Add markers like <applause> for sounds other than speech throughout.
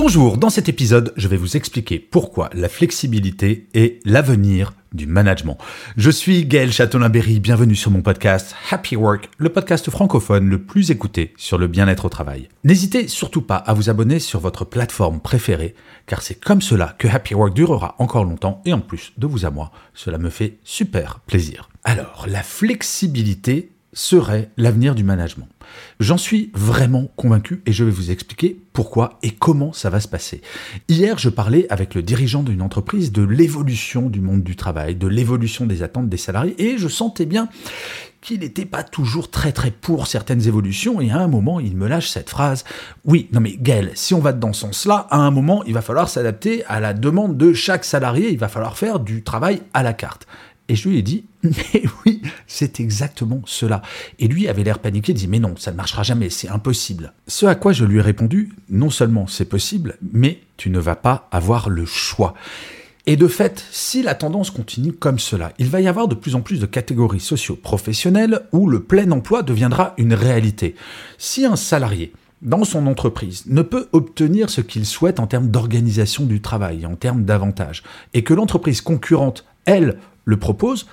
Bonjour, dans cet épisode, je vais vous expliquer pourquoi la flexibilité est l'avenir du management. Je suis Gaël Châtelain-Berry, bienvenue sur mon podcast Happy Work, le podcast francophone le plus écouté sur le bien-être au travail. N'hésitez surtout pas à vous abonner sur votre plateforme préférée, car c'est comme cela que Happy Work durera encore longtemps, et en plus de vous à moi, cela me fait super plaisir. Alors, la flexibilité serait l'avenir du management. J'en suis vraiment convaincu et je vais vous expliquer pourquoi et comment ça va se passer. Hier, je parlais avec le dirigeant d'une entreprise de l'évolution du monde du travail, de l'évolution des attentes des salariés et je sentais bien qu'il n'était pas toujours très très pour certaines évolutions et à un moment il me lâche cette phrase oui non mais Gaël si on va dans ce sens là à un moment il va falloir s'adapter à la demande de chaque salarié il va falloir faire du travail à la carte et je lui ai dit, <laughs> mais oui, c'est exactement cela. Et lui avait l'air paniqué, dit, mais non, ça ne marchera jamais, c'est impossible. Ce à quoi je lui ai répondu, non seulement c'est possible, mais tu ne vas pas avoir le choix. Et de fait, si la tendance continue comme cela, il va y avoir de plus en plus de catégories socio-professionnelles où le plein emploi deviendra une réalité. Si un salarié dans son entreprise ne peut obtenir ce qu'il souhaite en termes d'organisation du travail, en termes d'avantages, et que l'entreprise concurrente, elle, le propose,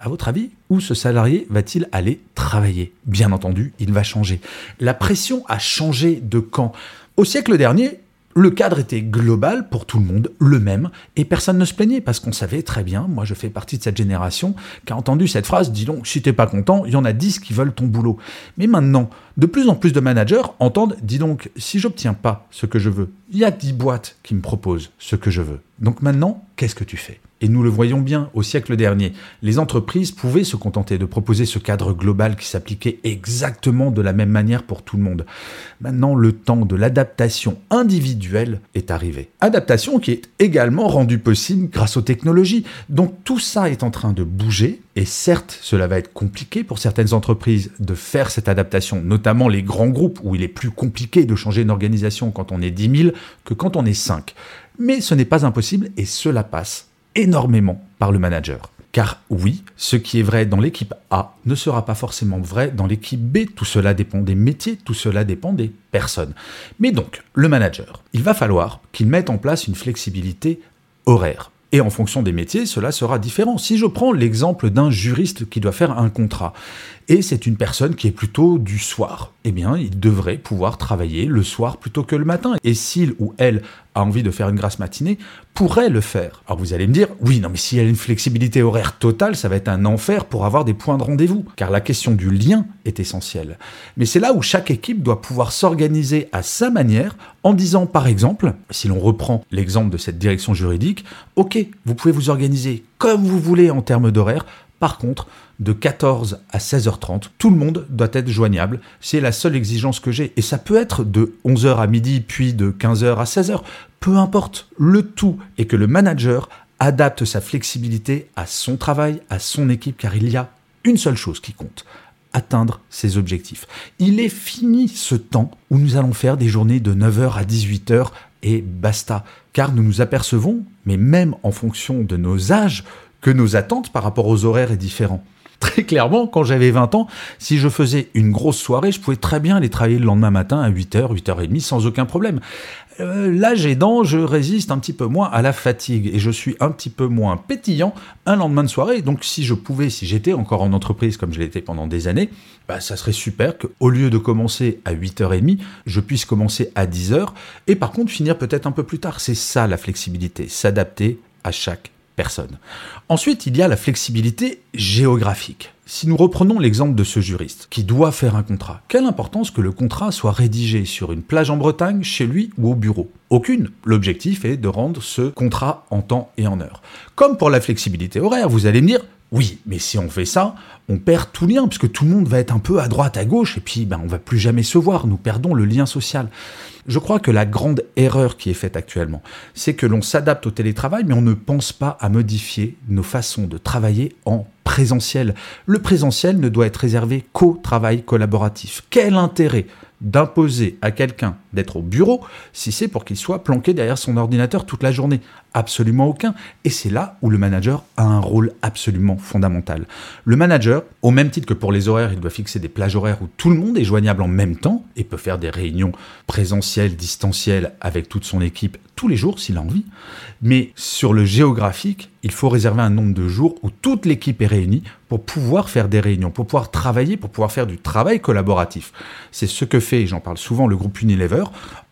à votre avis, où ce salarié va-t-il aller travailler? Bien entendu, il va changer. La pression a changé de camp. Au siècle dernier, le cadre était global pour tout le monde, le même, et personne ne se plaignait parce qu'on savait très bien, moi je fais partie de cette génération, qui a entendu cette phrase, dis donc, si t'es pas content, il y en a 10 qui veulent ton boulot. Mais maintenant, de plus en plus de managers entendent, dis donc, si j'obtiens pas ce que je veux, il y a 10 boîtes qui me proposent ce que je veux. Donc maintenant, qu'est-ce que tu fais? Et nous le voyons bien au siècle dernier, les entreprises pouvaient se contenter de proposer ce cadre global qui s'appliquait exactement de la même manière pour tout le monde. Maintenant, le temps de l'adaptation individuelle est arrivé. Adaptation qui est également rendue possible grâce aux technologies. Donc tout ça est en train de bouger, et certes, cela va être compliqué pour certaines entreprises de faire cette adaptation, notamment les grands groupes où il est plus compliqué de changer une organisation quand on est 10 000 que quand on est 5. Mais ce n'est pas impossible et cela passe énormément par le manager. Car oui, ce qui est vrai dans l'équipe A ne sera pas forcément vrai dans l'équipe B. Tout cela dépend des métiers, tout cela dépend des personnes. Mais donc, le manager, il va falloir qu'il mette en place une flexibilité horaire. Et en fonction des métiers, cela sera différent. Si je prends l'exemple d'un juriste qui doit faire un contrat, et c'est une personne qui est plutôt du soir, eh bien, il devrait pouvoir travailler le soir plutôt que le matin. Et s'il ou elle a envie de faire une grasse matinée, pourrait le faire. Alors vous allez me dire, oui, non, mais s'il y a une flexibilité horaire totale, ça va être un enfer pour avoir des points de rendez-vous, car la question du lien est essentielle. Mais c'est là où chaque équipe doit pouvoir s'organiser à sa manière, en disant, par exemple, si l'on reprend l'exemple de cette direction juridique, ok, vous pouvez vous organiser comme vous voulez en termes d'horaire, par contre, de 14 à 16h30, tout le monde doit être joignable. C'est la seule exigence que j'ai. Et ça peut être de 11h à midi, puis de 15h à 16h. Peu importe. Le tout est que le manager adapte sa flexibilité à son travail, à son équipe, car il y a une seule chose qui compte atteindre ses objectifs. Il est fini ce temps où nous allons faire des journées de 9h à 18h et basta. Car nous nous apercevons, mais même en fonction de nos âges, que nos attentes par rapport aux horaires est différent. <laughs> Très clairement, quand j'avais 20 ans, si je faisais une grosse soirée, je pouvais très bien aller travailler le lendemain matin à 8h, 8h30 sans aucun problème. Euh, l'âge aidant, je résiste un petit peu moins à la fatigue et je suis un petit peu moins pétillant un lendemain de soirée. Donc si je pouvais, si j'étais encore en entreprise comme je l'étais pendant des années, bah, ça serait super qu'au lieu de commencer à 8h30, je puisse commencer à 10h et par contre finir peut-être un peu plus tard. C'est ça la flexibilité, s'adapter à chaque Ensuite, il y a la flexibilité géographique. Si nous reprenons l'exemple de ce juriste qui doit faire un contrat, quelle importance que le contrat soit rédigé sur une plage en Bretagne, chez lui ou au bureau? Aucune. L'objectif est de rendre ce contrat en temps et en heure. Comme pour la flexibilité horaire, vous allez me dire, Oui, mais si on fait ça, on perd tout lien, puisque tout le monde va être un peu à droite, à gauche, et puis ben, on va plus jamais se voir, nous perdons le lien social. Je crois que la grande erreur qui est faite actuellement, c'est que l'on s'adapte au télétravail, mais on ne pense pas à modifier nos façons de travailler en présentiel. Le présentiel ne doit être réservé qu'au travail collaboratif. Quel intérêt d'imposer à quelqu'un d'être au bureau si c'est pour qu'il soit planqué derrière son ordinateur toute la journée. Absolument aucun. Et c'est là où le manager a un rôle absolument fondamental. Le manager, au même titre que pour les horaires, il doit fixer des plages horaires où tout le monde est joignable en même temps et peut faire des réunions présentielles, distancielles avec toute son équipe tous les jours s'il a envie. Mais sur le géographique, il faut réserver un nombre de jours où toute l'équipe est réunie pour pouvoir faire des réunions, pour pouvoir travailler, pour pouvoir faire du travail collaboratif. C'est ce que fait, j'en parle souvent, le groupe Unilever,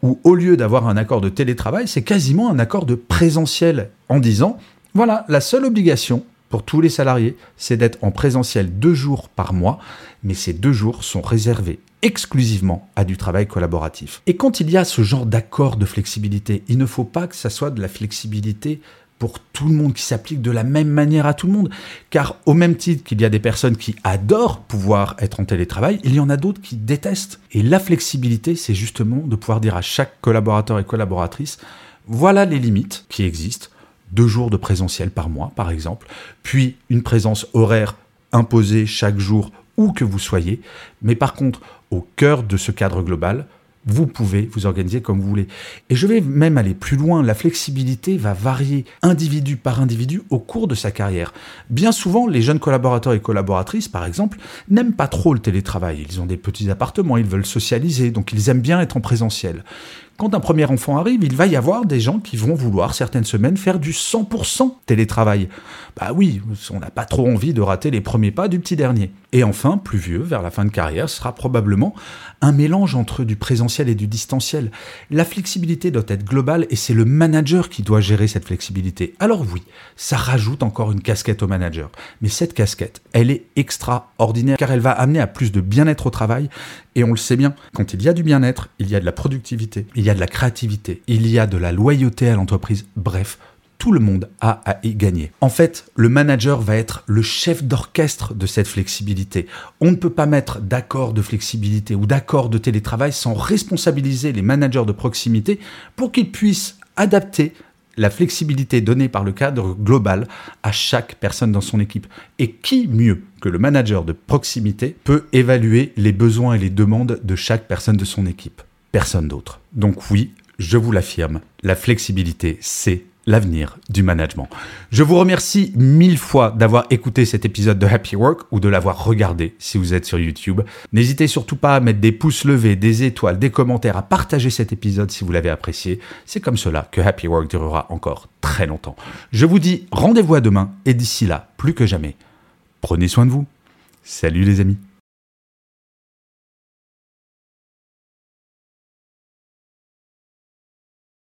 où au lieu d'avoir un accord de télétravail, c'est quasiment un accord de présentiel en disant, voilà, la seule obligation pour tous les salariés, c'est d'être en présentiel deux jours par mois, mais ces deux jours sont réservés exclusivement à du travail collaboratif. Et quand il y a ce genre d'accord de flexibilité, il ne faut pas que ça soit de la flexibilité pour tout le monde, qui s'applique de la même manière à tout le monde. Car au même titre qu'il y a des personnes qui adorent pouvoir être en télétravail, il y en a d'autres qui détestent. Et la flexibilité, c'est justement de pouvoir dire à chaque collaborateur et collaboratrice, voilà les limites qui existent. Deux jours de présentiel par mois, par exemple, puis une présence horaire imposée chaque jour où que vous soyez. Mais par contre, au cœur de ce cadre global, vous pouvez vous organiser comme vous voulez. Et je vais même aller plus loin, la flexibilité va varier individu par individu au cours de sa carrière. Bien souvent, les jeunes collaborateurs et collaboratrices, par exemple, n'aiment pas trop le télétravail. Ils ont des petits appartements, ils veulent socialiser, donc ils aiment bien être en présentiel quand un premier enfant arrive, il va y avoir des gens qui vont vouloir certaines semaines faire du 100% télétravail. Bah oui, on n'a pas trop envie de rater les premiers pas du petit dernier. Et enfin, plus vieux, vers la fin de carrière, sera probablement un mélange entre du présentiel et du distanciel. La flexibilité doit être globale et c'est le manager qui doit gérer cette flexibilité. Alors oui, ça rajoute encore une casquette au manager. Mais cette casquette, elle est extraordinaire car elle va amener à plus de bien-être au travail. Et on le sait bien, quand il y a du bien-être, il y a de la productivité, il y a de la créativité, il y a de la loyauté à l'entreprise. Bref, tout le monde a à y gagner. En fait, le manager va être le chef d'orchestre de cette flexibilité. On ne peut pas mettre d'accord de flexibilité ou d'accord de télétravail sans responsabiliser les managers de proximité pour qu'ils puissent adapter la flexibilité donnée par le cadre global à chaque personne dans son équipe. Et qui mieux que le manager de proximité peut évaluer les besoins et les demandes de chaque personne de son équipe? Personne d'autre. Donc oui, je vous l'affirme, la flexibilité, c'est l'avenir du management. Je vous remercie mille fois d'avoir écouté cet épisode de Happy Work ou de l'avoir regardé si vous êtes sur YouTube. N'hésitez surtout pas à mettre des pouces levés, des étoiles, des commentaires, à partager cet épisode si vous l'avez apprécié. C'est comme cela que Happy Work durera encore très longtemps. Je vous dis rendez-vous à demain et d'ici là, plus que jamais, prenez soin de vous. Salut les amis.